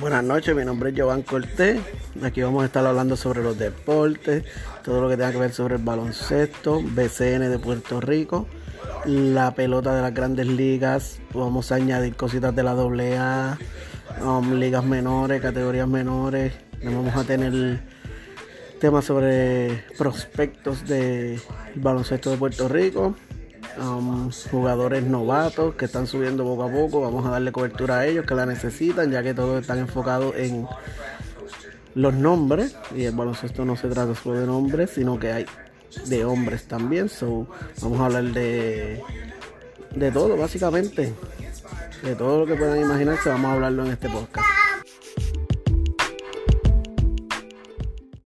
Buenas noches, mi nombre es Jovan Cortés. Aquí vamos a estar hablando sobre los deportes, todo lo que tenga que ver sobre el baloncesto, BCN de Puerto Rico, la pelota de las grandes ligas. Vamos a añadir cositas de la AA, um, ligas menores, categorías menores. Vamos a tener temas sobre prospectos del baloncesto de Puerto Rico um, jugadores novatos que están subiendo poco a poco. Vamos a darle cobertura a ellos que la necesitan, ya que todos están enfocados en los nombres. Y el baloncesto no se trata solo de nombres, sino que hay de hombres también. So, vamos a hablar de, de todo, básicamente. De todo lo que puedan imaginarse, vamos a hablarlo en este podcast.